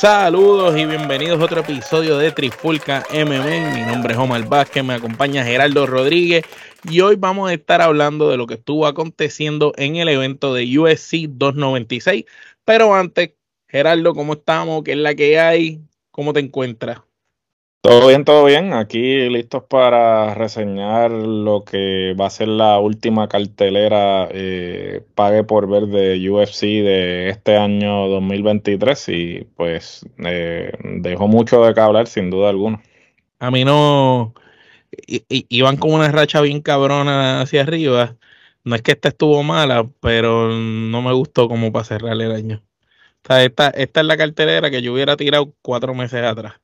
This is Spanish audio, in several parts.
Saludos y bienvenidos a otro episodio de Trifulca MMA. Mi nombre es Omar Vázquez, me acompaña Gerardo Rodríguez y hoy vamos a estar hablando de lo que estuvo aconteciendo en el evento de USC 296. Pero antes, Gerardo, ¿cómo estamos? ¿Qué es la que hay? ¿Cómo te encuentras? Todo bien, todo bien. Aquí listos para reseñar lo que va a ser la última cartelera eh, pague por ver de UFC de este año 2023 y pues eh, dejó mucho de qué hablar sin duda alguna. A mí no, iban con una racha bien cabrona hacia arriba. No es que esta estuvo mala, pero no me gustó como para cerrar el año. O sea, esta, esta es la cartelera que yo hubiera tirado cuatro meses atrás.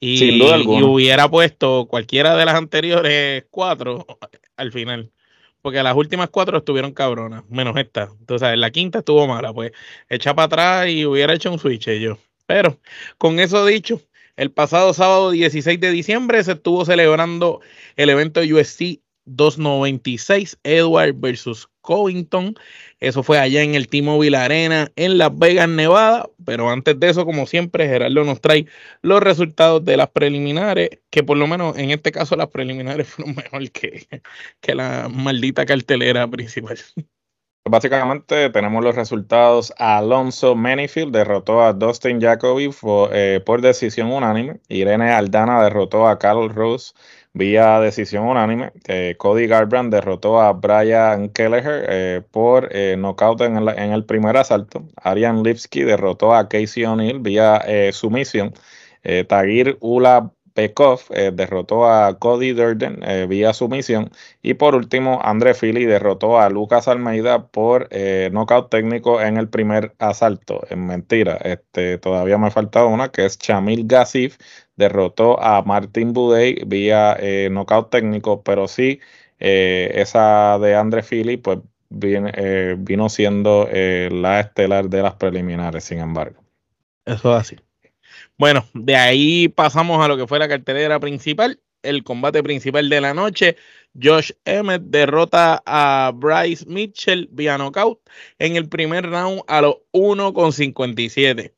Y, hubiera puesto cualquiera de las anteriores cuatro al final. Porque las últimas cuatro estuvieron cabronas, menos esta. Entonces, la quinta estuvo mala, pues echa para atrás y hubiera hecho un switch yo. Pero, con eso dicho, el pasado sábado 16 de diciembre se estuvo celebrando el evento USC 296 Edward versus Covington. Eso fue allá en el T-Mobile Arena en Las Vegas, Nevada. Pero antes de eso, como siempre, Gerardo nos trae los resultados de las preliminares, que por lo menos en este caso las preliminares fueron mejor que, que la maldita cartelera principal. Básicamente tenemos los resultados. Alonso Manifield derrotó a Dustin Jacoby eh, por decisión unánime. Irene Aldana derrotó a Carl Rose vía decisión unánime. Eh, Cody Garbrandt derrotó a Brian Kelleher eh, por eh, knockout en en el, primer asalto. Arian Lipsky derrotó a Casey O'Neill vía sumisión. Tagir Ula Pekov derrotó a Cody Durden vía sumisión. Y por último, André Philly derrotó a Lucas Almeida por knockout técnico en el primer asalto. En mentira, este, todavía me falta una que es Chamil Gassif derrotó a Martin Budey vía eh, knockout técnico, pero sí, eh, esa de Andre Philly, pues eh, vino siendo la estelar de las preliminares, sin embargo. Eso es así. Bueno, de ahí pasamos a lo que fue la cartelera principal, el combate principal de la noche. Josh Emmett derrota a Bryce Mitchell vía knockout en el primer round a los 1,57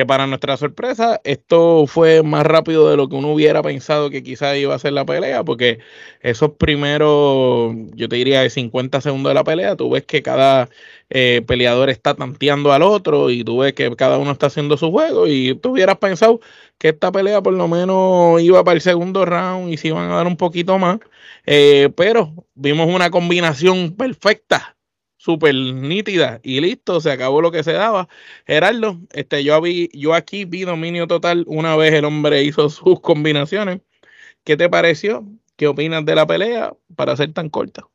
que para nuestra sorpresa esto fue más rápido de lo que uno hubiera pensado que quizás iba a ser la pelea, porque esos primeros, yo te diría, de 50 segundos de la pelea, tú ves que cada eh, peleador está tanteando al otro y tú ves que cada uno está haciendo su juego y tú hubieras pensado que esta pelea por lo menos iba para el segundo round y se iban a dar un poquito más, eh, pero vimos una combinación perfecta súper nítida y listo, se acabó lo que se daba. Gerardo, este, yo, vi, yo aquí vi dominio total una vez el hombre hizo sus combinaciones. ¿Qué te pareció? ¿Qué opinas de la pelea para ser tan corta?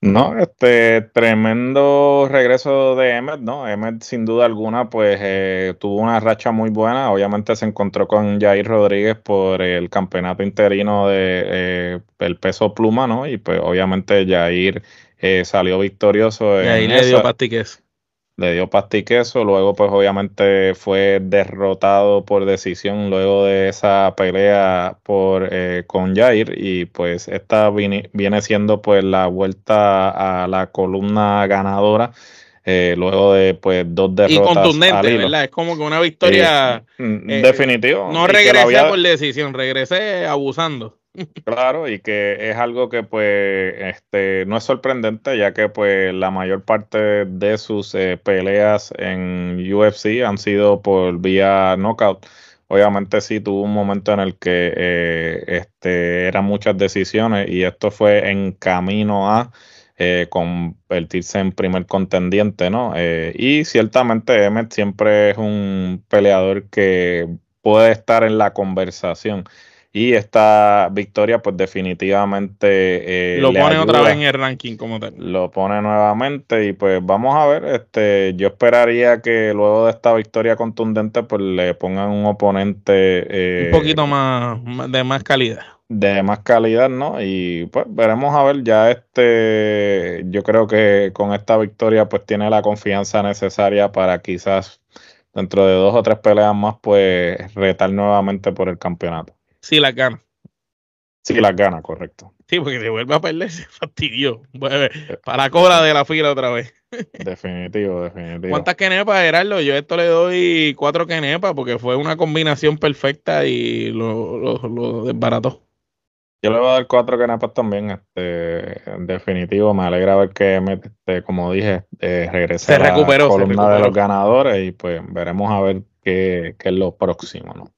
No, este tremendo regreso de Emmet, ¿no? Emmet sin duda alguna pues eh, tuvo una racha muy buena, obviamente se encontró con Jair Rodríguez por el campeonato interino de eh, el peso pluma, ¿no? Y pues obviamente Jair eh, salió victorioso. Y ahí le dio pastiqueso. Le dio pastiqueso, luego pues obviamente fue derrotado por decisión luego de esa pelea por eh, con Jair y pues esta viene, siendo pues la vuelta a la columna ganadora eh, luego de pues dos derrotas. Y contundente, ¿verdad? Es como que una victoria. Mm, definitivo. No regresé por decisión, regresé abusando. Claro, y que es algo que pues este no es sorprendente, ya que pues la mayor parte de sus eh, peleas en UFC han sido por vía knockout. Obviamente sí tuvo un momento en el que eh, este, eran muchas decisiones y esto fue en camino a eh, convertirse en primer contendiente, ¿no? y ciertamente Emmett siempre es un peleador que puede estar en la conversación. Y esta victoria, pues definitivamente... Eh, lo pone otra vez en el ranking como tal. Lo pone nuevamente y pues vamos a ver, este, yo esperaría que luego de esta victoria contundente, pues le pongan un oponente... Eh, un poquito más, de más calidad. de más calidad, ¿no? Y pues veremos a ver, ya este, yo creo que con esta victoria pues tiene la confianza necesaria para quizás dentro de dos o tres peleas más pues retar nuevamente por el campeonato. Sí, las gana. Sí, las gana, correcto. Sí, porque se vuelve a perder, se fastidió. Para la cola de la fila otra vez. Definitivo, definitivo. ¿Cuántas quenepas, Gerardo? Yo a esto le doy cuatro quenepas porque fue una combinación perfecta y lo, lo, lo desbarató. Yo le voy a dar cuatro canepas también. Este, en definitivo, me alegra ver que, este, como dije, eh, regresa a la columna de los ganadores y pues veremos a ver qué, qué, es lo próximo, ¿no?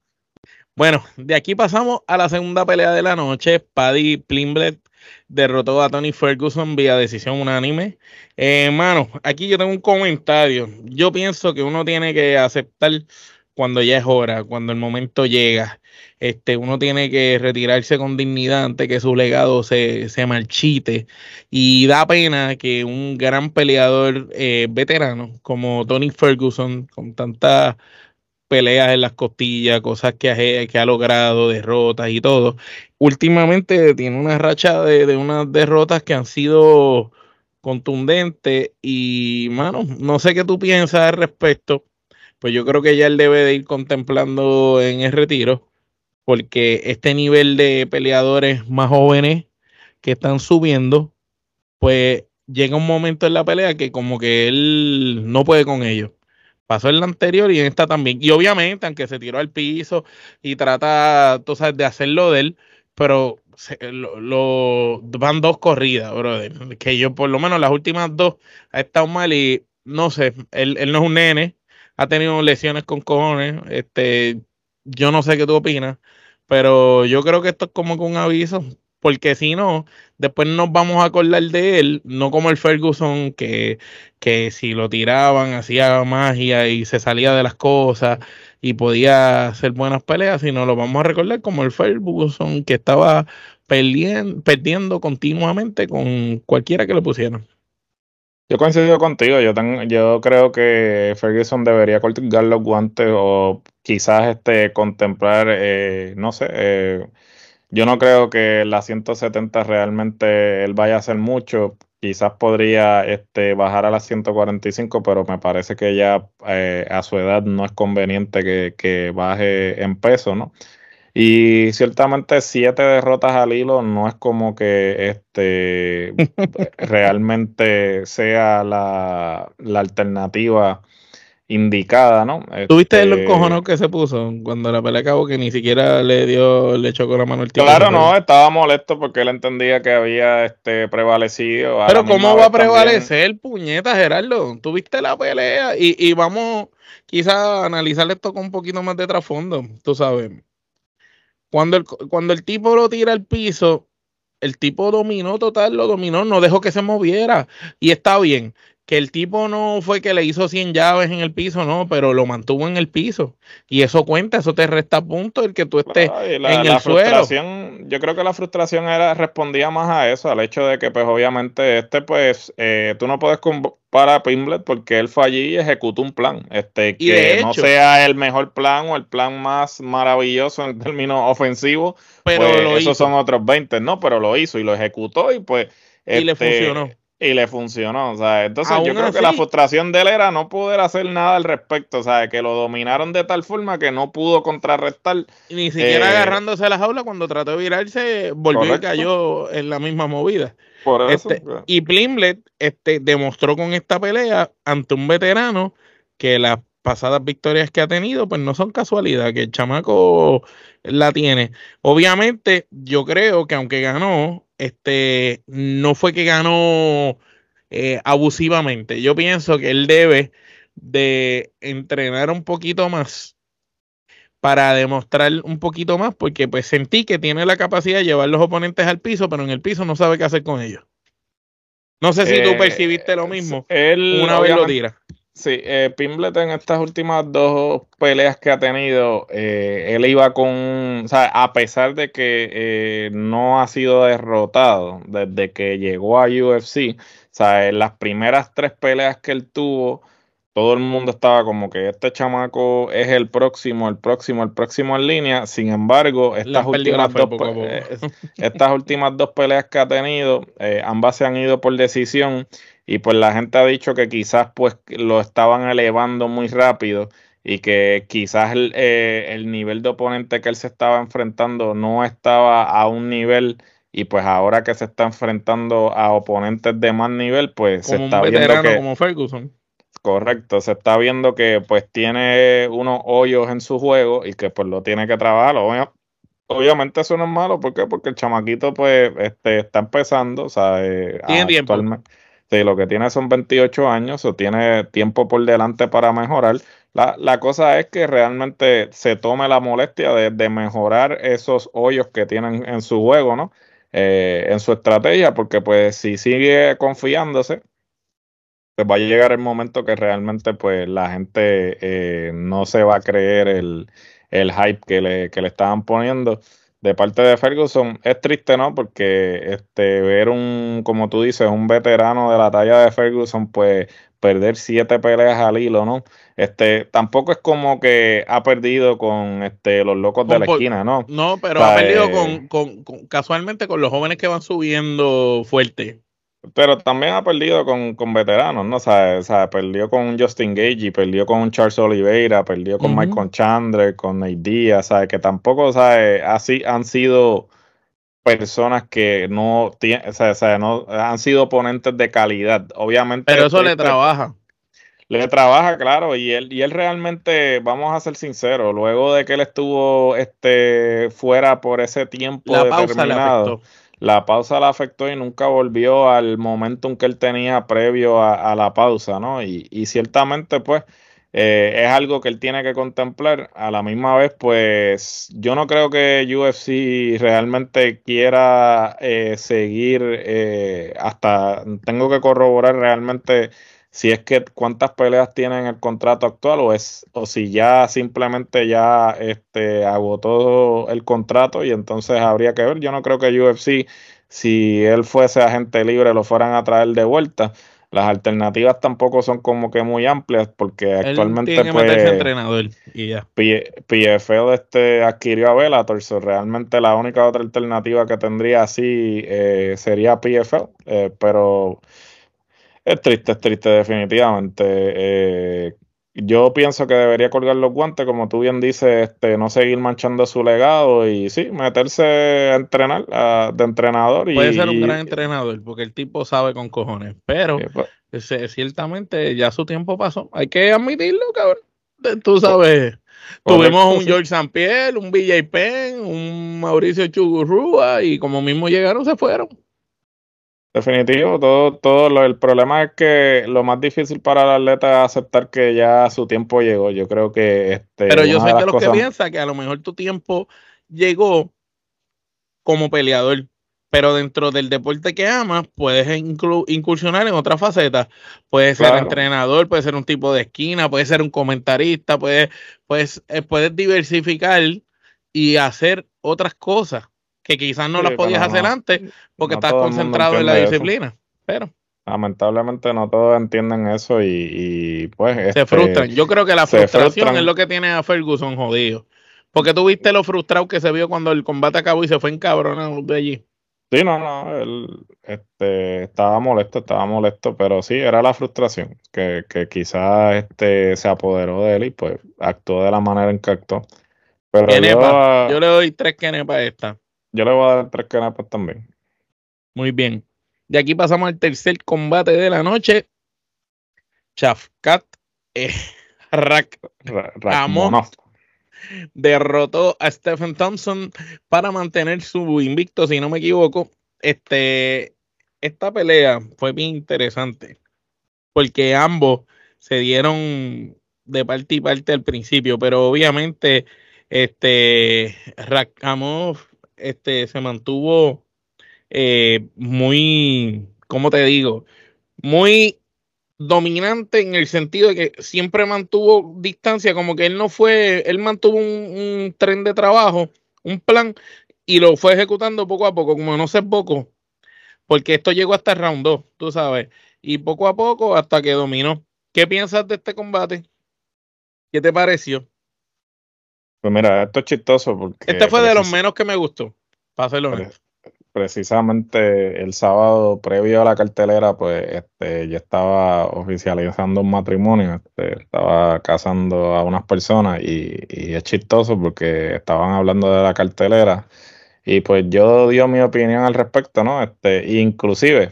Bueno, de aquí pasamos a la segunda pelea de la noche. Paddy Plimblet derrotó a Tony Ferguson vía decisión unánime. Hermano, eh, aquí yo tengo un comentario. Yo pienso que uno tiene que aceptar cuando ya es hora, cuando el momento llega. Este, uno tiene que retirarse con dignidad antes que su legado se, se marchite. Y da pena que un gran peleador eh, veterano como Tony Ferguson, con tantas peleas en las costillas, cosas que ha, que ha logrado, derrotas y todo, últimamente tiene una racha de, de unas derrotas que han sido contundentes. Y, mano, no sé qué tú piensas al respecto pues yo creo que ya él debe de ir contemplando en el retiro, porque este nivel de peleadores más jóvenes que están subiendo, pues llega un momento en la pelea que como que él no puede con ellos. Pasó en la anterior y en esta también. Y obviamente, aunque se tiró al piso y trata, tú sabes, de hacerlo de él, pero lo, van dos corridas, brother. Que yo, por lo menos, las últimas dos ha estado mal y no sé, él, él no es un nene, ha tenido lesiones con cojones. Este, yo no sé qué tú opinas, pero yo creo que esto es como con un aviso, porque si no, después nos vamos a acordar de él, no como el Ferguson, que, que si lo tiraban hacía magia y se salía de las cosas y podía hacer buenas peleas, sino lo vamos a recordar como el Ferguson que estaba perdiendo, continuamente con cualquiera que lo pusieran. Yo coincido contigo, yo, yo creo que Ferguson debería colgar los guantes o quizás este, contemplar, eh, no sé, eh, yo no creo que la 170 realmente él vaya a hacer mucho, quizás podría este, bajar a las 145, pero me parece que ya eh, a su edad no es conveniente que, que baje en peso, ¿no? Y ciertamente siete derrotas al hilo no es como que este realmente sea la, alternativa indicada, ¿no? ¿Tuviste el encojono que se puso cuando la pelea acabó que ni siquiera le dio, le chocó la mano el tío? Claro, no, estaba molesto porque él entendía que había este prevalecido. Pero ¿cómo va a prevalecer, puñeta, Gerardo? Tuviste la pelea y, y vamos quizás a analizar esto con un poquito más de trasfondo, tú sabes cuando el, cuando el tipo lo tira al piso, el tipo dominó total, lo dominó, no dejó que se moviera. Y está bien, que el tipo no fue que le hizo 100 llaves en el piso, no, pero lo mantuvo en el piso. Y eso cuenta, eso te resta punto el que tú estés en el suelo. Yo creo que la frustración era respondía más a eso, al hecho de que pues obviamente este pues eh, tú no puedes comparar a Pimblet porque él fue allí y ejecutó un plan, este que no sea el mejor plan o el plan más maravilloso en términos ofensivos, pero pues, esos son otros 20, no, pero lo hizo y lo ejecutó y pues y le este, funcionó y le funcionó, o sea, entonces yo creo que la frustración de él era no poder hacer nada al respecto, o sea, que lo dominaron de tal forma que no pudo contrarrestar. Ni siquiera eh, agarrándose a la jaula cuando trató de virarse, volvió y cayó en la misma movida. Por eso, este, y Plimblet este, demostró con esta pelea ante un veterano que las pasadas victorias que ha tenido, pues no son casualidad, que el chamaco la tiene. Obviamente, yo creo que aunque ganó, este, no fue que ganó eh, abusivamente. Yo pienso que él debe de entrenar un poquito más para demostrar un poquito más, porque pues sentí que tiene la capacidad de llevar los oponentes al piso, pero en el piso no sabe qué hacer con ellos. No sé si tú eh, percibiste lo mismo. Él, una vez lo tira. Sí, eh, Pimblet en estas últimas dos peleas que ha tenido, eh, él iba con, o sea, a pesar de que eh, no ha sido derrotado desde que llegó a UFC, o sea, en las primeras tres peleas que él tuvo, todo el mundo estaba como que este chamaco es el próximo, el próximo, el próximo en línea. Sin embargo, estas, últimas dos, eh, estas últimas dos peleas que ha tenido, eh, ambas se han ido por decisión y pues la gente ha dicho que quizás pues lo estaban elevando muy rápido y que quizás el, eh, el nivel de oponente que él se estaba enfrentando no estaba a un nivel y pues ahora que se está enfrentando a oponentes de más nivel, pues se está viendo que como Ferguson Correcto, se está viendo que pues tiene unos hoyos en su juego y que pues lo tiene que trabajar. obviamente eso no es malo, ¿por qué? Porque el chamaquito pues este, está empezando, o sea, eh, actualmente, sí, lo que tiene son 28 años o tiene tiempo por delante para mejorar. La, la cosa es que realmente se tome la molestia de, de mejorar esos hoyos que tienen en su juego, ¿no? Eh, en su estrategia, porque pues si sigue confiándose, pues va a llegar el momento que realmente pues la gente eh, no se va a creer el, hype que le, que le estaban poniendo de parte de Ferguson es triste, ¿no? Porque este ver un, como tú dices, un veterano de la talla de Ferguson, pues perder siete peleas al hilo, ¿no? Este, tampoco es como que ha perdido con este los locos de la esquina, ¿no? No, pero ha perdido eh, con, con, casualmente con los jóvenes que van subiendo fuerte. Pero también ha perdido con, con veteranos, ¿no? O sea, o sea, perdió con Justin Gage, perdió con Charles Oliveira, perdió con Michael Chandler, con Nate Diaz, ¿sabes? Que tampoco, ¿sabes? Así han sido personas que no tienen, o sea, o sea, no han sido oponentes de calidad. Obviamente. Pero eso le trabaja. Le trabaja, claro, y él, y él realmente, vamos a ser sinceros, luego de que él estuvo este fuera por ese tiempo la determinado. Pausa la pausa la afectó y nunca volvió al momentum que él tenía previo a, la pausa, ¿no? Y, y ciertamente, pues, eh, es algo que él tiene que contemplar. A la misma vez, pues, yo no creo que UFC realmente quiera eh, seguir eh, hasta, tengo que corroborar realmente si es que cuántas peleas tiene en el contrato actual o es o si ya simplemente ya este agotó el contrato y entonces habría que ver. Yo no creo que UFC si él fuese agente libre lo fueran a traer de vuelta. Las alternativas tampoco son como que muy amplias porque actualmente tiene pues entrenador y ya. PFL este adquirió a Bellator, realmente la única otra alternativa que tendría así eh, sería PFL, eh, pero es triste, es triste, definitivamente. Eh, yo pienso que debería colgar los guantes, como tú bien dices, este, no seguir manchando su legado y sí, meterse a entrenar de entrenador. Puede ser un gran entrenador, porque el tipo sabe con cojones, pero pues. ciertamente ya su tiempo pasó. Hay que admitirlo, cabrón. Tú sabes. Tuvimos un George. Pierre, un BJ Penn, un Mauricio Chugurrua y como mismo llegaron, se fueron. Definitivo, todo, todo el problema es que lo más difícil para el atleta es aceptar que ya su tiempo llegó. Yo creo que este. Pero yo soy de, los que piensa que a lo mejor tu tiempo llegó como peleador, pero dentro del deporte que amas puedes incursionar en otras facetas. Puedes ser entrenador, puedes ser un tipo de esquina, puedes ser un comentarista, puedes, puedes, eh, puedes diversificar y hacer otras cosas que quizás no las podías hacer antes porque estás concentrado en la disciplina. Pero lamentablemente no todos entienden eso y, pues se este, frustran. Yo creo que la frustración es lo que tiene a Ferguson jodido. Porque tú viste lo frustrado que se vio cuando el combate acabó y se fue encabronado de allí. Sí, no, no, él este, estaba molesto, estaba molesto, pero sí, era la frustración, que, que quizás este, se apoderó de él y pues actuó de la manera en que actuó. Pero yo, yo, le doy tres kenepas a esta. Yo le voy a dar tres canapas también. Muy bien. De aquí pasamos al tercer combate de la noche. Chafkat eh, derrotó a Stephen Thompson para mantener su invicto, si no me equivoco. Este, esta pelea fue bien interesante porque ambos se dieron de parte y parte al principio, pero obviamente este Rakamov este, se mantuvo eh, muy, ¿cómo te digo? Muy dominante en el sentido de que siempre mantuvo distancia, como que él no fue, él mantuvo un, tren de trabajo, un plan, y lo fue ejecutando poco a poco, como no sé poco, porque esto llegó hasta el round 2, tú sabes, y poco a poco hasta que dominó ¿Qué piensas de este combate? ¿Qué te pareció? Pues mira, esto es chistoso porque... Este fue de los menos que me gustó, para serlo precisamente el sábado previo a la cartelera, pues este, yo estaba oficializando un matrimonio, este, estaba casando a unas personas y, y, es chistoso porque estaban hablando de la cartelera y pues yo dio mi opinión al respecto, ¿no? Este, inclusive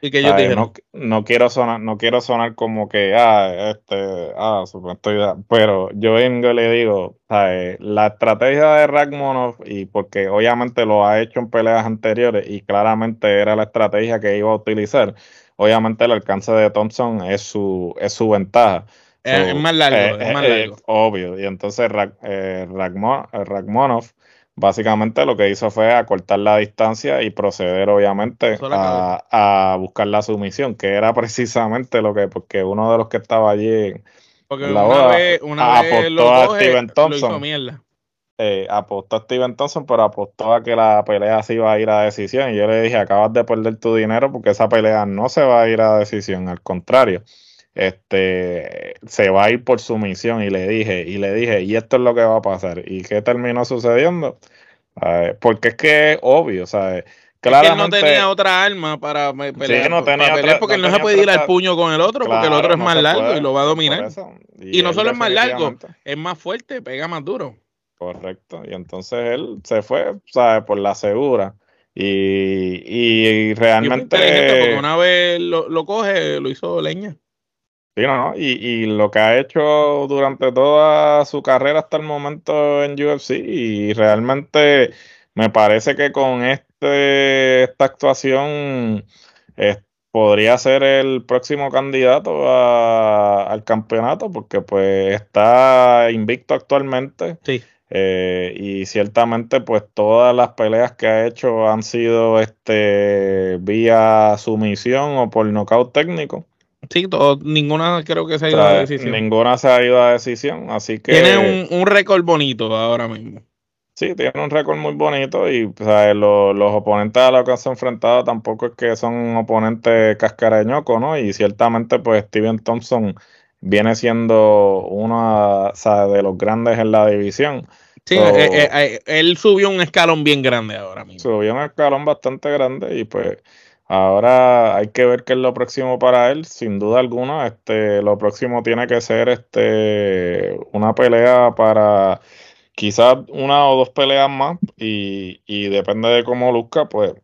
¿Y que yo dije? No, no, quiero sonar, no quiero sonar como que, ah, este, ah, estoy, pero yo vengo y le digo, la estrategia de Ragmonov, y porque obviamente lo ha hecho en peleas anteriores y claramente era la estrategia que iba a utilizar, obviamente el alcance de Thompson es su, es su ventaja. es, más largo, eh, es más eh, largo. obvio, y entonces Rag, eh, Ragmonov básicamente lo que hizo fue acortar la distancia y proceder obviamente a, buscar la sumisión, que era precisamente lo que, porque uno de los que estaba allí porque la una vez, una apostó a Steven Thompson. Eh, apostó a Steven Thompson, pero apostó a que la pelea se iba a ir a decisión. Y yo le dije, acabas de perder tu dinero porque esa pelea no se va a ir a decisión, al contrario este se va a ir por su misión. Y le dije y le dije y esto es lo que va a pasar y qué terminó sucediendo porque es que es obvio ¿sabes? Claramente, él no tenía otra arma para pelear, no tenía porque no, se puede ir al puño con el otro porque el otro es más largo y lo va a dominar. y, no solo es más largo es más fuerte pega más duro. Correcto. Y entonces él se fue ¿sabes? por la segura. Y, y, realmente porque una vez lo, lo coge lo hizo leña y, lo que ha hecho durante toda su carrera hasta el momento en UFC y realmente me parece que con este esta actuación podría ser el próximo candidato al campeonato porque pues está invicto actualmente. Eh, y ciertamente pues todas las peleas que ha hecho han sido este vía sumisión o por nocaut técnico. Sí, ninguna creo que se ha ido a decisión. Ninguna se ha ido a decisión, así que... Tiene un, récord bonito ahora mismo. Sí, tiene un récord muy bonito y los, oponentes a los que se han enfrentado tampoco es que son oponentes cascareñoco, ¿no? Y ciertamente pues Steven Thompson viene siendo uno de los grandes en la división. Sí, eh, eh, eh, él subió un escalón bien grande ahora mismo. Subió un escalón bastante grande y pues Ahora hay que ver qué es lo próximo para él, sin duda alguna. Este, lo próximo tiene que ser este, una pelea para quizás una o dos peleas más y, y depende de cómo luzca, pues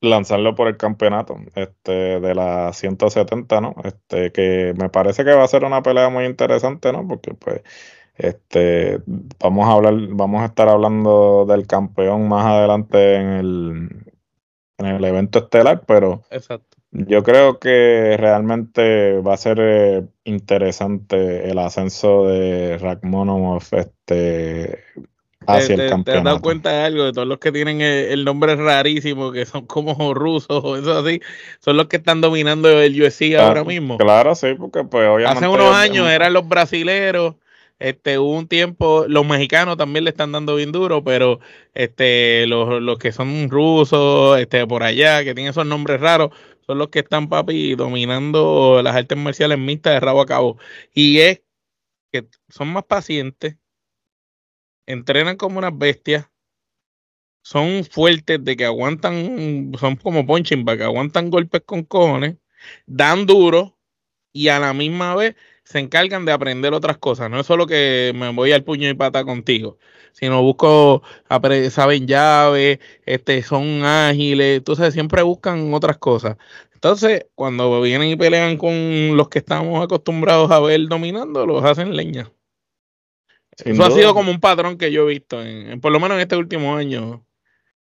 lanzarlo por el campeonato este, de la 170, ¿no? Este, que me parece que va a ser una pelea muy interesante, ¿no? Porque pues este, vamos a hablar, vamos a estar hablando del campeón más adelante en el, en el evento estelar, pero yo creo que realmente va a ser eh, interesante el ascenso de Rachmanov este, hacia el campeonato. ¿Te has dado cuenta de algo? De todos los que tienen el, nombre rarísimo, que son como rusos o eso así, son los que están dominando el UFC ahora mismo. Claro, sí, porque pues obviamente... Hace unos años eran los brasileros este, hubo un tiempo, los mexicanos también le están dando bien duro, pero este, los, los que son rusos, este, por allá, que tienen esos nombres raros, son los que están, papi, dominando las artes marciales mixtas de rabo a cabo. Y es que son más pacientes, entrenan como unas bestias, son fuertes de que aguantan, son como punching que aguantan golpes con cojones, dan duro y a la misma vez se encargan de aprender otras cosas. No es solo que me voy al puño y pata contigo, sino busco, saben llave, este, son ágiles, entonces siempre buscan otras cosas. Entonces, cuando vienen y pelean con los que estamos acostumbrados a ver dominando, los hacen leña. Eso ha sido como un patrón que yo he visto, en, por lo menos en este último año.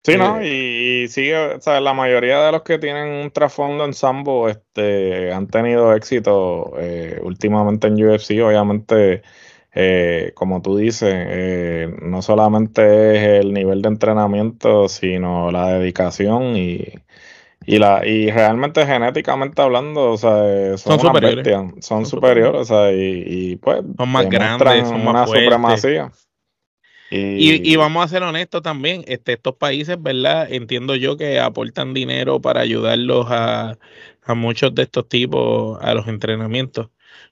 Sí, ¿no? Y, sigue, o sea, la mayoría de los que tienen un trasfondo en Sambo este, han tenido éxito eh, últimamente en UFC, obviamente, eh, como tú dices, eh, no solamente es el nivel de entrenamiento, sino la dedicación y, y la y realmente genéticamente hablando, o sea, son, superiores, son, superiores, o sea, y, pues son más grandes, son más una supremacía. Y, vamos a ser honestos también, este, estos países, ¿verdad? Entiendo yo que aportan dinero para ayudarlos a, muchos de estos tipos a los entrenamientos.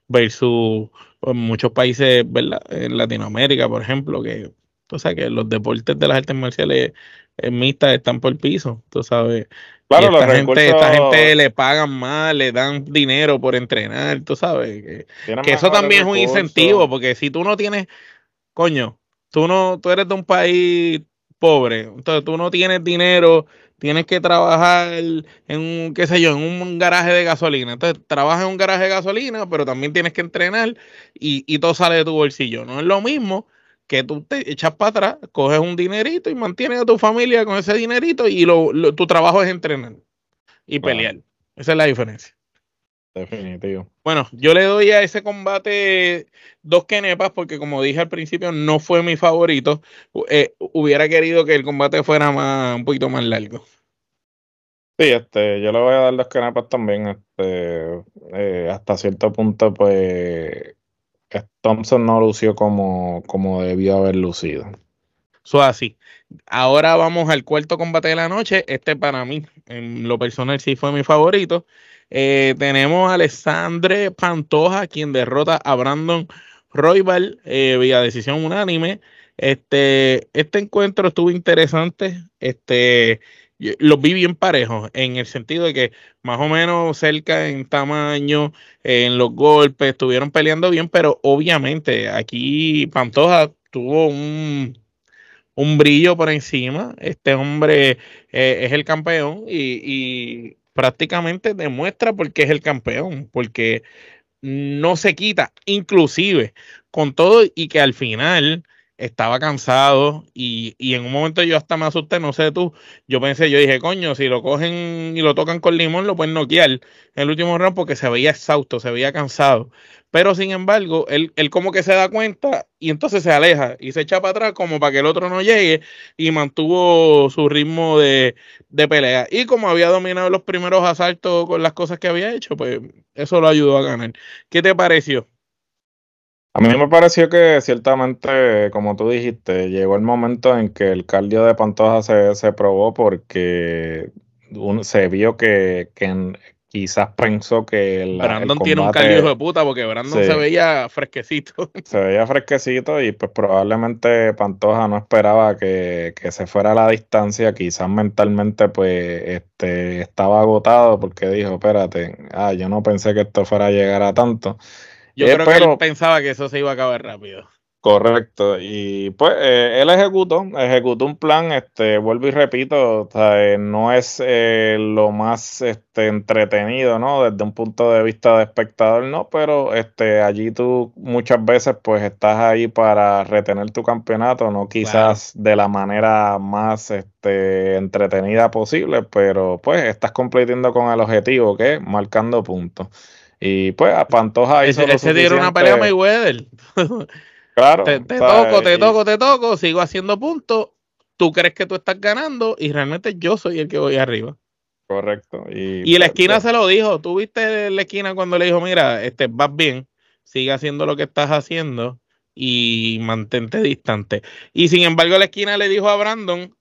versus pues, muchos países, ¿verdad? En Latinoamérica, por ejemplo, que, o sea, que los deportes de las artes marciales eh, mixtas están por piso, tú sabes. Claro, esta, gente, esta gente le pagan más, le dan dinero por entrenar, tú sabes. Que, que eso también es un incentivo, porque si tú no tienes, coño, tú no, tú eres de un país pobre, entonces tú no tienes dinero, tienes que trabajar en un, qué sé yo, en un garaje de gasolina. Entonces trabajas en un garaje de gasolina, pero también tienes que entrenar y, y todo sale de tu bolsillo. No es lo mismo que tú te echas para atrás, coges un dinerito y mantienes a tu familia con ese dinerito y lo, tu trabajo es entrenar y pelear. Esa es la diferencia. Definitivo. Bueno, yo le doy a ese combate dos kenepas porque como dije al principio no fue mi favorito. Eh, hubiera querido que el combate fuera más un poquito más largo. Sí, este, yo le voy a dar dos kenepas también. Este, eh, hasta cierto punto, pues Thompson no lució como, como debió haber lucido. Así. Ahora vamos al cuarto combate de la noche. Este para mí, en lo personal, sí fue mi favorito. Eh, tenemos a Alessandre Pantoja, quien derrota a Brandon Roybal eh, vía decisión unánime. Este, este encuentro estuvo interesante. Este, los vi bien parejos, en el sentido de que más o menos cerca en tamaño, en los golpes, estuvieron peleando bien, pero obviamente aquí Pantoja tuvo un, un brillo por encima. Este hombre eh, es el campeón y prácticamente demuestra por qué es el campeón, porque no se quita, inclusive con todo y que al final estaba cansado y, y, en un momento yo hasta me asusté, no sé tú, yo pensé, yo dije, coño, si lo cogen y lo tocan con limón, lo pueden noquear en el último round porque se veía exhausto, se veía cansado. Pero sin embargo, él, él como que se da cuenta y entonces se aleja y se echa para atrás como para que el otro no llegue y mantuvo su ritmo de, de pelea. Y como había dominado los primeros asaltos con las cosas que había hecho, pues eso lo ayudó a ganar. ¿Qué te pareció? A mí me pareció que ciertamente, como tú dijiste, llegó el momento en que el cardio de Pantoja se, se probó porque se vio que, quizás pensó que el, Brandon tiene un cardio de puta porque Brandon se veía fresquecito. Se veía fresquecito y pues probablemente Pantoja no esperaba que, que se fuera a la distancia, quizás mentalmente pues este, estaba agotado porque dijo, espérate, ah, yo no pensé que esto fuera a llegar a tanto. Yo eh, creo que él pensaba que eso se iba a acabar rápido. Correcto. Y pues eh, él ejecutó, ejecutó un plan, este, vuelvo y repito, eh, no es lo más este, entretenido, ¿no? Desde un punto de vista de espectador, no, pero este, allí tú muchas veces pues estás ahí para retener tu campeonato, no quizás de la manera más este, entretenida posible, pero pues estás completando con el objetivo que marcando puntos. Y pues a Pantoja hizo ese, ese dieron una pelea a Mayweather. Claro. Te, toco, te toco, te toco, sigo haciendo puntos. Tú crees que tú estás ganando y realmente yo soy el que voy arriba. Correcto. Y, y la pues, esquina pues se lo dijo. Tú viste la esquina cuando le dijo, mira, este, vas bien, sigue haciendo lo que estás haciendo y mantente distante. Y sin embargo, la esquina le dijo a Brandon,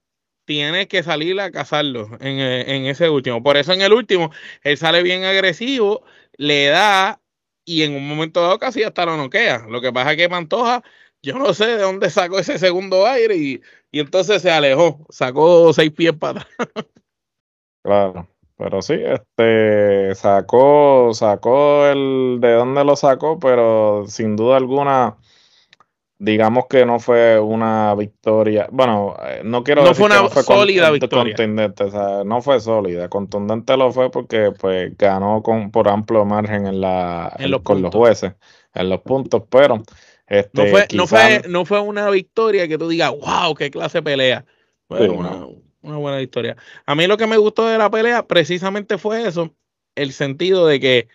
tienes que salir a cazarlo en, en ese último. Por eso en el último, él sale bien agresivo le da y en un momento dado casi hasta lo noquea. Lo que pasa es que Pantoja, yo no sé de dónde sacó ese segundo aire y, entonces se alejó, sacó seis pies para atrás. Claro, pero sí, este sacó, sacó el de dónde lo sacó, pero sin duda alguna digamos que no fue una victoria. Bueno, eh, no quiero no decir fue una sólida victoria. Contundente, o sea, no fue sólida. Contundente lo fue porque pues ganó con por amplio margen en la con los jueces en los puntos, pero este, no fue, no fue no fue una victoria que tú digas, wow, qué clase de pelea. Fue una, una buena victoria. A mí lo que me gustó de la pelea precisamente fue eso, el sentido de que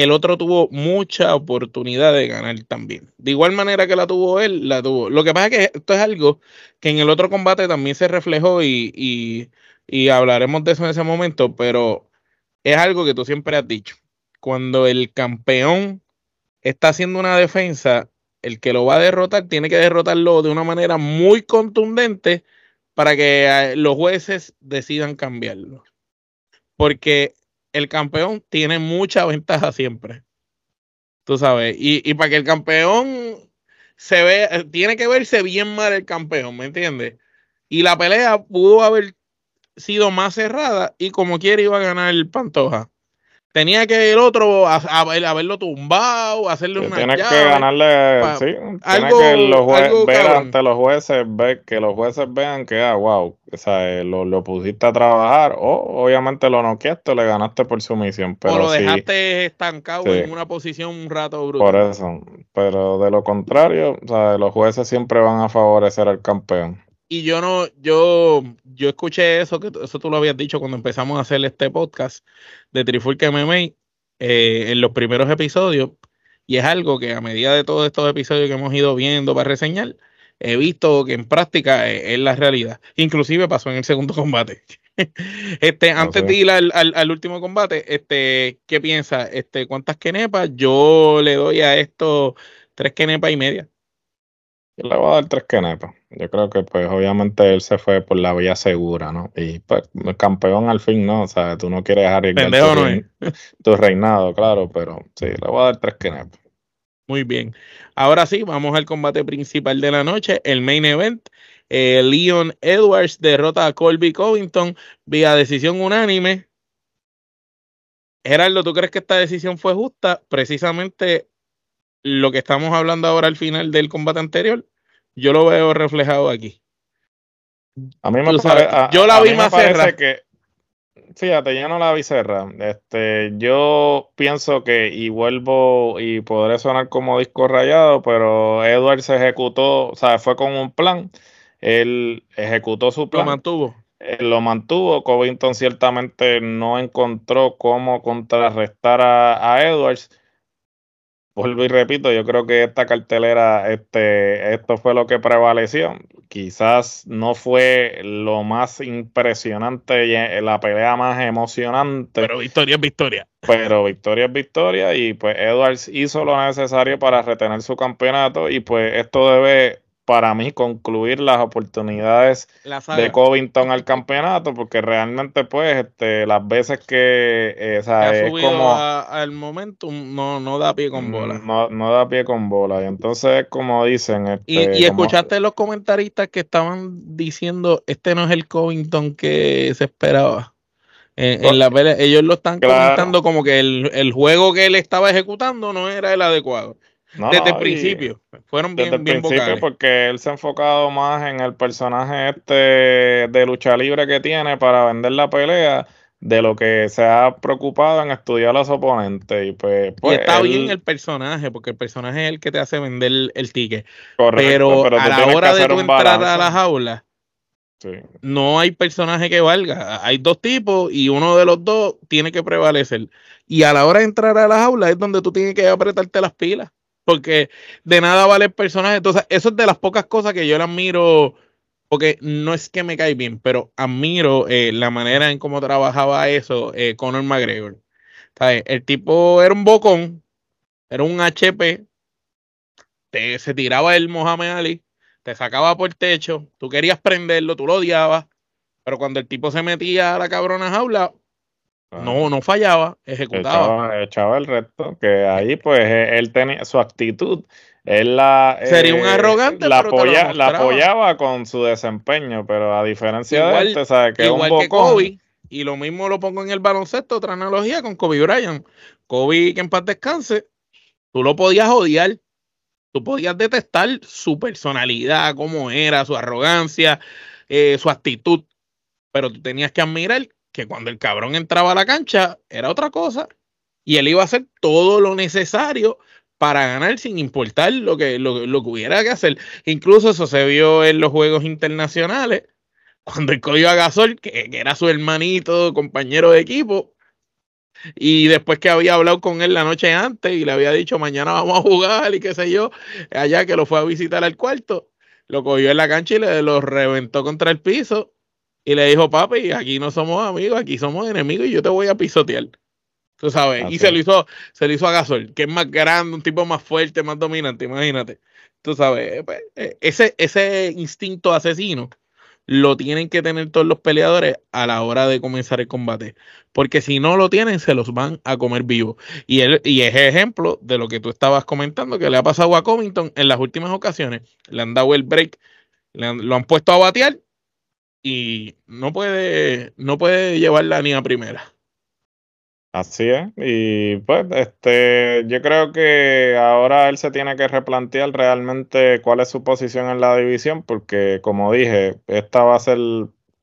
el otro tuvo mucha oportunidad de ganar también. De igual manera que la tuvo él, la tuvo. Lo que pasa es que esto es algo que en el otro combate también se reflejó y, hablaremos de eso en ese momento, pero es algo que tú siempre has dicho. Cuando el campeón está haciendo una defensa, el que lo va a derrotar tiene que derrotarlo de una manera muy contundente para que eh, los jueces decidan cambiarlo. Porque el campeón tiene mucha ventaja siempre. Tú sabes, y, y para que el campeón se ve, tiene que verse bien mal el campeón, ¿me entiendes? Y la pelea pudo haber sido más cerrada y como quiera iba a ganar el Pantoja. Tenía que el otro a, a, haberlo tumbado, hacerle una Tienes que ganarle, pa, sí, algo, que los jueces, ver cabrón. ante los jueces, ver que los jueces vean que, ah, wow, o sea, eh, lo, lo, pusiste a trabajar, o obviamente lo noqueaste, le ganaste por sumisión. Pero o lo dejaste sí, estancado sí. en una posición un rato brutal. Por eso, pero de lo contrario, o sea, los jueces siempre van a favorecer al campeón y yo no, yo, yo escuché eso, que eso tú lo habías dicho cuando empezamos a hacer este podcast de Trifulca MMA eh, en los primeros episodios, y es algo que a medida de todos estos episodios que hemos ido viendo para reseñar, he visto que en práctica es, es la realidad. Inclusive pasó en el segundo combate. este, antes de ir al, al, al, último combate, este, ¿qué piensas? Este, ¿cuántas kenepas? Yo le doy a esto tres kenepas y media. Yo le voy a dar tres kenepas. Yo creo que pues obviamente él se fue por la vía segura, ¿no? Y pues campeón al fin, ¿no? O sea, tú no quieres arriesgar tu, no rein, tu, reinado, claro, pero sí, le voy a dar tres kenepas. Muy bien. Ahora sí, vamos al combate principal de la noche, el main event. Eh, Leon Edwards derrota a Colby Covington vía decisión unánime. Gerardo, ¿tú crees que esta decisión fue justa? Precisamente lo que estamos hablando ahora al final del combate anterior yo lo veo reflejado aquí. A mí me parece. Yo la vi más cerrada. Que, fíjate, yo no la vi cerrada. Este, yo pienso que, y vuelvo, y podré sonar como disco rayado, pero Edward se ejecutó, o sea, fue con un plan. Él ejecutó su plan. Lo mantuvo. Él lo mantuvo. Covington ciertamente no encontró cómo contrarrestar a, a Edwards vuelvo y repito, yo creo que esta cartelera, este, esto fue lo que prevaleció. Quizás no fue lo más impresionante, la pelea más emocionante. Pero victoria es victoria. Pero victoria es victoria y pues Edwards hizo lo necesario para retener su campeonato y pues esto debe para mí concluir las oportunidades de Covington al campeonato, porque realmente pues este, las veces que eh, o sea, es como al momento no, no da pie con bola. No, no da pie con bola. Y entonces como dicen... Este, y, y como, escuchaste los comentaristas que estaban diciendo, este no es el Covington que se esperaba. En, en la pelea, ellos lo están claro. comentando como que el, el juego que él estaba ejecutando no era el adecuado. No, desde el principio. Fueron bien, desde el bien principio vocales. porque él se ha enfocado más en el personaje este de lucha libre que tiene para vender la pelea de lo que se ha preocupado en estudiar a los oponentes. Y, pues, pues y está él... bien el personaje, porque el personaje es el que te hace vender el, el ticket. Correcto, pero, pero a la hora de tu entrar a la jaula, sí. no hay personaje que valga. Hay dos tipos y uno de los dos tiene que prevalecer. Y a la hora de entrar a la jaula es donde tú tienes que apretarte las pilas porque de nada vale el personaje. Entonces, eso es de las pocas cosas que yo le admiro, porque no es que me cae bien, pero admiro eh, la manera en cómo trabajaba eso eh, Conor McGregor. ¿Sabes? El tipo era un bocón, era un HP, te, se tiraba el Mohamed Ali, te sacaba por el techo, tú querías prenderlo, tú lo odiabas, pero cuando el tipo se metía a la cabrona jaula, no, no fallaba, ejecutaba. Echaba, echaba, el resto, que ahí pues él tenía su actitud. Él la, Sería un arrogante, eh, la, apoya, la, apoyaba con su desempeño, pero a diferencia igual, de este, ¿sabes? Que igual un que Kobe, y lo mismo lo pongo en el baloncesto, otra analogía con Kobe Bryant. Kobe, que en paz descanse, tú lo podías odiar, tú podías detestar su personalidad, cómo era, su arrogancia, eh, su actitud, pero tú tenías que admirar que cuando el cabrón entraba a la cancha era otra cosa y él iba a hacer todo lo necesario para ganar sin importar lo que, lo, lo que hubiera que hacer. Incluso eso se vio en los juegos internacionales, cuando el cogió a Gasol, que, que, era su hermanito, compañero de equipo, y después que había hablado con él la noche antes y le había dicho mañana vamos a jugar y qué sé yo, allá que lo fue a visitar al cuarto, lo cogió en la cancha y le lo reventó contra el piso y le dijo, papi, aquí no somos amigos, aquí somos enemigos y yo te voy a pisotear. Tú sabes. Así. Y se lo hizo, se lo hizo a Gasol, que es más grande, un tipo más fuerte, más dominante, imagínate. Tú sabes, pues, ese, ese instinto asesino lo tienen que tener todos los peleadores a la hora de comenzar el combate. Porque si no lo tienen, se los van a comer vivo. Y, él, y es ejemplo de lo que tú estabas comentando, que le ha pasado a Covington en las últimas ocasiones. Le han dado el break, lo han puesto a batear y no puede, no puede llevarla ni a primera. Así es, y pues este, yo creo que ahora él se tiene que replantear realmente cuál es su posición en la división, porque como dije, esta va a ser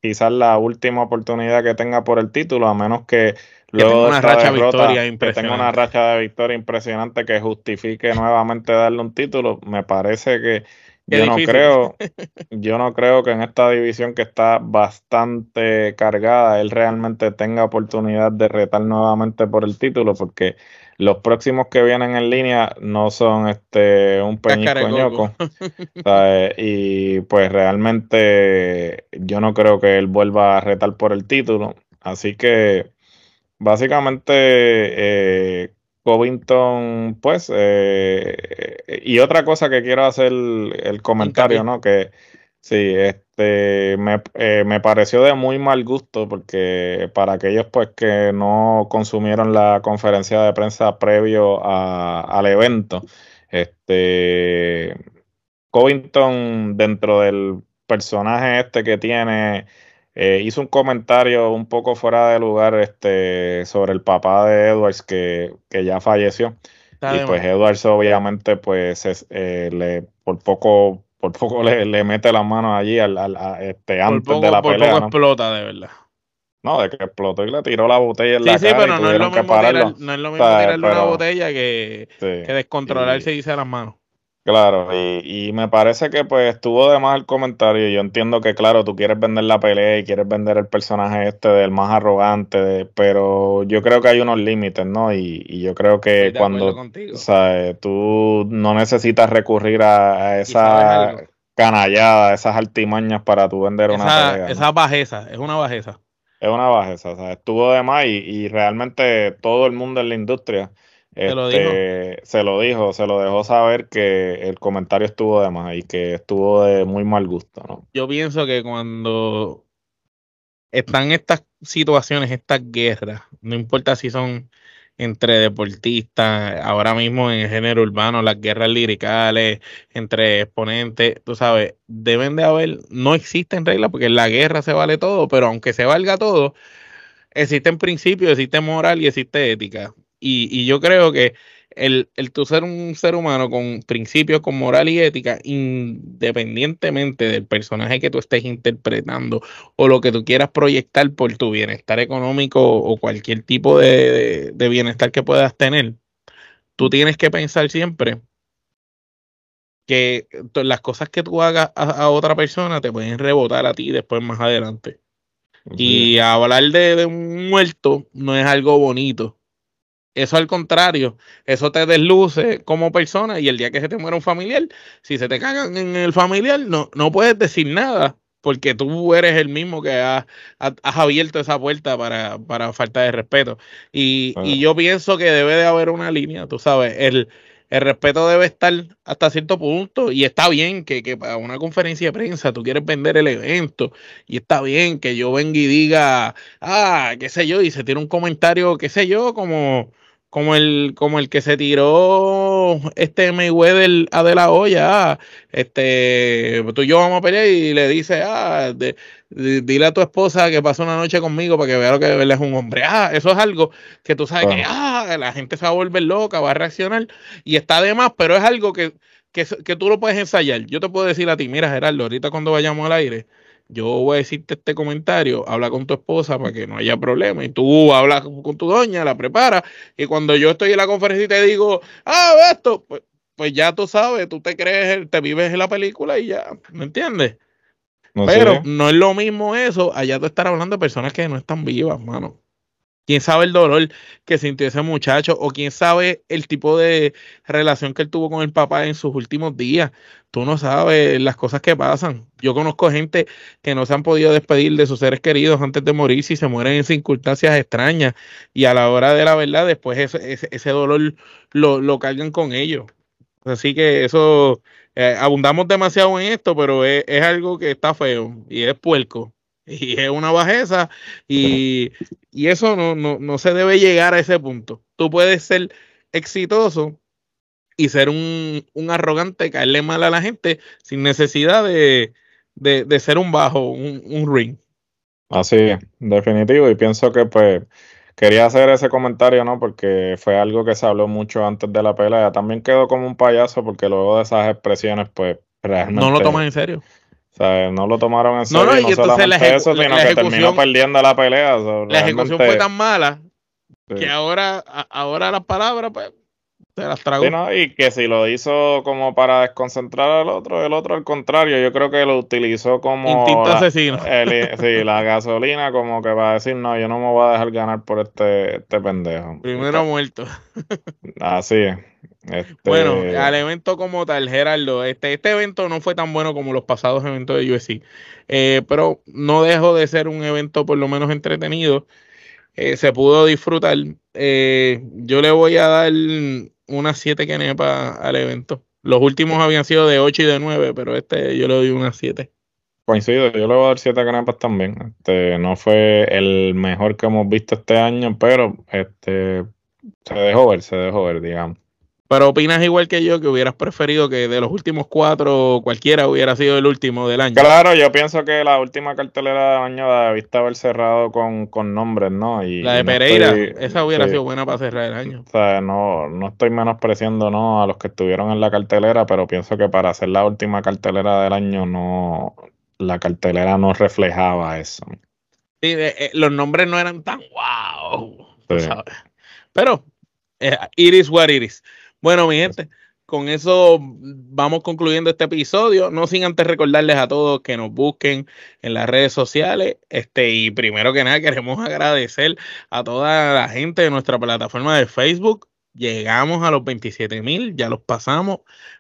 quizás la última oportunidad que tenga por el título, a menos que luego una racha victoria que tenga una racha de victoria impresionante que justifique nuevamente darle un título. Me parece que yo no creo, yo no creo que en esta división que está bastante cargada, él realmente tenga oportunidad de retar nuevamente por el título, porque los próximos que vienen en línea no son este un peñisco y pues realmente yo no creo que él vuelva a retar por el título. Así que básicamente eh, Covington, pues, eh, y otra cosa que quiero hacer el comentario, ¿no? Que sí, este, me, eh, me, pareció de muy mal gusto porque para aquellos, pues, que no consumieron la conferencia de prensa previo al evento, este, Covington dentro del personaje este que tiene eh, hizo un comentario un poco fuera de lugar este, sobre el papá de Edwards que, ya falleció. y pues Edwards obviamente pues eh, le, por poco por poco le, mete las manos allí al, este, antes de la por Poco explota de verdad. No, de que explotó y le tiró la botella en la cara. Sí, pero no es, lo mismo tirar, no es lo mismo tirarle una botella que, que descontrolarse y, irse a las manos. Claro, y, me parece que pues estuvo de más el comentario. Yo entiendo que, claro, tú quieres vender la pelea y quieres vender el personaje este del más arrogante, pero yo creo que hay unos límites, ¿no? Y, yo creo que cuando o sea, tú no necesitas recurrir a, esa canallada, esas altimañas para tú vender una pelea. Esa bajeza, es una bajeza. Es una bajeza, o sea, estuvo de más y, y realmente todo el mundo en la industria se, lo dijo. Este, se lo dijo, se lo dejó saber que el comentario estuvo de más y que estuvo de muy mal gusto, ¿no? Yo pienso que cuando están estas situaciones, estas guerras, no importa si son entre deportistas, ahora mismo en el género urbano, las guerras liricales, entre exponentes, tú sabes, deben de haber, no existen reglas porque en la guerra se vale todo, pero aunque se valga todo, existen principios, existe moral y existe ética. Y, yo creo que el, el tú ser un ser humano con principios, con moral y ética, independientemente del personaje que tú estés interpretando o lo que tú quieras proyectar por tu bienestar económico o cualquier tipo de, bienestar que puedas tener, tú tienes que pensar siempre que las cosas que tú hagas a, otra persona te pueden rebotar a ti después más adelante. Y hablar de, de, un muerto no es algo bonito. Eso al contrario, eso te desluce como persona y el día que se te muera un familiar, si se te cagan en el familiar, no, no puedes decir nada porque tú eres el mismo que has, abierto esa puerta para, para falta de respeto. Y, y, yo pienso que debe de haber una línea, tú sabes, el, el respeto debe estar hasta cierto punto y está bien que, que, para una conferencia de prensa tú quieres vender el evento y está bien que yo venga y diga, ah, qué sé yo, y se tiene un comentario, qué sé yo, como como el, como el que se tiró este Mayweather a de la olla, este, tú y yo vamos a pelear y le dice, ah, dile a tu esposa que pasó una noche conmigo para que vea lo que de es un hombre. Ah, eso es algo que tú sabes que, ah, la gente se va a volver loca, va a reaccionar y está de más, pero es algo que, que, que tú lo puedes ensayar. Yo te puedo decir a ti, mira Gerardo, ahorita cuando vayamos al aire, yo voy a decirte este comentario, habla con tu esposa para que no haya problema. Y tú hablas con tu doña, la preparas. Y cuando yo estoy en la conferencia y te digo, ah, esto, pues, pues ya tú sabes, tú te crees, te vives en la película y ya, ¿me entiendes? Pero no es lo mismo eso, allá tú estar hablando de personas que no están vivas, mano quién sabe el dolor que sintió ese muchacho o quién sabe el tipo de relación que él tuvo con el papá en sus últimos días. Tú no sabes las cosas que pasan. Yo conozco gente que no se han podido despedir de sus seres queridos antes de morir si se mueren en circunstancias extrañas y a la hora de la verdad después ese, ese, dolor lo, lo, cargan con ellos. Así que eso, eh, abundamos demasiado en esto, pero es, algo que está feo y es puerco y es una bajeza y, eso no, no, no, se debe llegar a ese punto. Tú puedes ser exitoso y ser un, un arrogante, caerle mal a la gente sin necesidad de, de, ser un bajo, un, un ring. Así es, definitivo. Y pienso que pues quería hacer ese comentario, ¿no? Porque fue algo que se habló mucho antes de la pelea. También quedó como un payaso porque luego de esas expresiones, pues realmente... No lo toman en serio. O sea, no lo tomaron en serio. No, no, y solamente eso, sino que terminó perdiendo la pelea. la ejecución fue tan mala que ahora, ahora las palabras, pues, y que si lo hizo como para desconcentrar al otro, el otro al contrario, yo creo que lo utilizó como Instinto asesino. sí, la gasolina como que va a decir, no, yo no me voy a dejar ganar por este, este pendejo. Primero muerto. Así es. Este... Bueno, al evento como tal, Gerardo, este, este evento no fue tan bueno como los pasados eventos de UFC, eh, pero no dejó de ser un evento por lo menos entretenido. Eh, se pudo disfrutar. Eh, yo le voy a dar unas 7 kenepa al evento. Los últimos habían sido de 8 y de 9, pero este yo le doy unas 7. Coincido, yo le voy a dar 7 canepas también. Este, no fue el mejor que hemos visto este año, pero este se dejó ver, se dejó ver, digamos. Pero opinas igual que yo que hubieras preferido que de los últimos cuatro cualquiera hubiera sido el último del año. Claro, yo pienso que la última cartelera del año debiste haber cerrado con, con nombres, ¿no? Y, la de Pereira, esa hubiera sido buena para cerrar el año. O sea, no, no estoy menospreciando ¿no? a los que estuvieron en la cartelera, pero pienso que para hacer la última cartelera del año no la cartelera no reflejaba eso. Sí, eh, los nombres no eran tan wow. Pero eh, iris what iris. Bueno, mi gente, con eso vamos concluyendo este episodio. No sin antes recordarles a todos que nos busquen en las redes sociales. Este, y primero que nada, queremos agradecer a toda la gente de nuestra plataforma de Facebook. Llegamos a los 27 mil, ya los pasamos.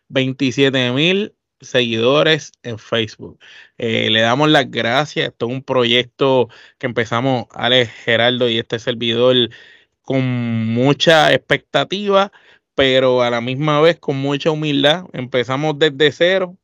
27 mil seguidores en Facebook. Eh, le damos las gracias. Esto es un proyecto que empezamos Alex Geraldo y este servidor con mucha expectativa pero a la misma vez con mucha humildad. Empezamos desde cero,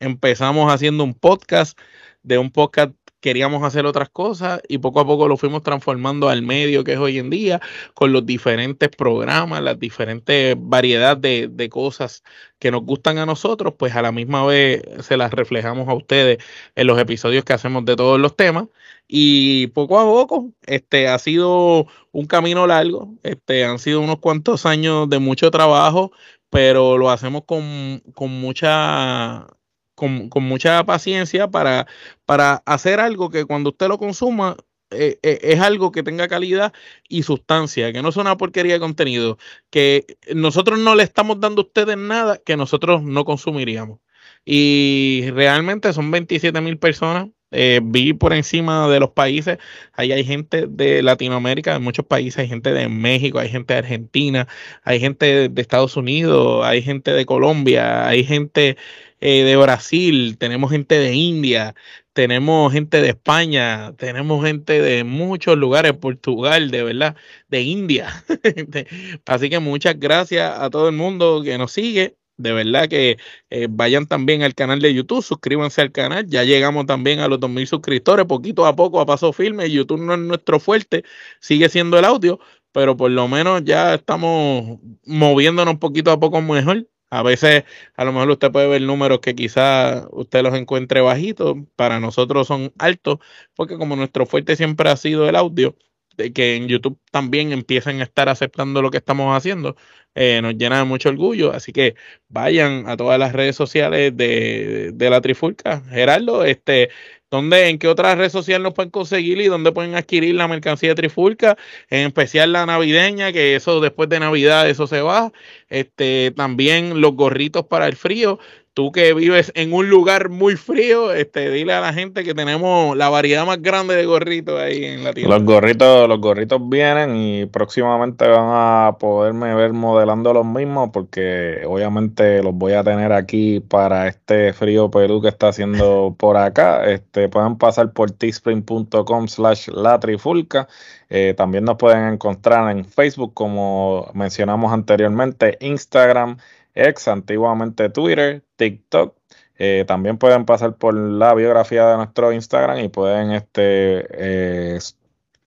empezamos haciendo un podcast, de un podcast queríamos hacer otras cosas y poco a poco lo fuimos transformando al medio que es hoy en día, con los diferentes programas, las diferentes variedades de, de, cosas que nos gustan a nosotros, pues a la misma vez se las reflejamos a ustedes en los episodios que hacemos de todos los temas. Y poco a poco, este ha sido un camino largo, este han sido unos cuantos años de mucho trabajo, pero lo hacemos con, con mucha con, con, mucha paciencia para, para hacer algo que cuando usted lo consuma eh, eh, es algo que tenga calidad y sustancia, que no es una porquería de contenido, que nosotros no le estamos dando a ustedes nada que nosotros no consumiríamos. Y realmente son 27 mil personas eh, vi por encima de los países, ahí hay gente de Latinoamérica, de muchos países, hay gente de México, hay gente de Argentina, hay gente de Estados Unidos, hay gente de Colombia, hay gente eh, de Brasil, tenemos gente de India, tenemos gente de España, tenemos gente de muchos lugares, Portugal, de verdad, de India. Así que muchas gracias a todo el mundo que nos sigue de verdad que eh, vayan también al canal de YouTube, suscríbanse al canal. Ya llegamos también a los 2.000 suscriptores, poquito a poco, a paso firme. YouTube no es nuestro fuerte, sigue siendo el audio, pero por lo menos ya estamos moviéndonos poquito a poco mejor. A veces, a lo mejor usted puede ver números que quizás usted los encuentre bajitos, para nosotros son altos, porque como nuestro fuerte siempre ha sido el audio, de que en YouTube también empiecen a estar aceptando lo que estamos haciendo, eh, nos llena de mucho orgullo. Así que vayan a todas las redes sociales de, de la Trifulca. Gerardo, este, ¿Dónde, ¿En qué otras redes sociales nos pueden conseguir y dónde pueden adquirir la mercancía de Trifulca? En especial la navideña, que eso después de Navidad eso se va. Este, también los gorritos para el frío tú que vives en un lugar muy frío, este, dile a la gente que tenemos la variedad más grande de gorritos ahí en la tienda. Los gorritos, los gorritos vienen y próximamente van a poderme ver modelando los mismos porque obviamente los voy a tener aquí para este frío Perú que está haciendo por acá. Este, pueden pasar por teespring.com slash la trifulca. Eh, también nos pueden encontrar en Facebook como mencionamos anteriormente, Instagram, ex, antiguamente Twitter, TikTok. Eh, también pueden pasar por la biografía de nuestro Instagram y pueden este, eh,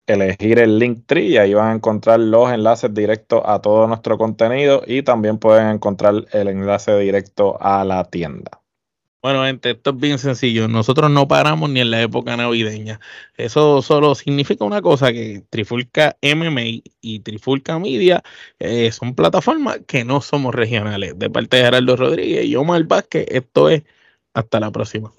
elegir el link tree y ahí van a encontrar los enlaces directos a todo nuestro contenido y también pueden encontrar el enlace directo a la tienda. Bueno, gente, esto es bien sencillo. Nosotros no paramos ni en la época navideña. Eso solo significa una cosa, que Trifulca MMA y Trifulca Media eh, son plataformas que no somos regionales. De parte de Gerardo Rodríguez y Omar Vázquez, esto es hasta la próxima.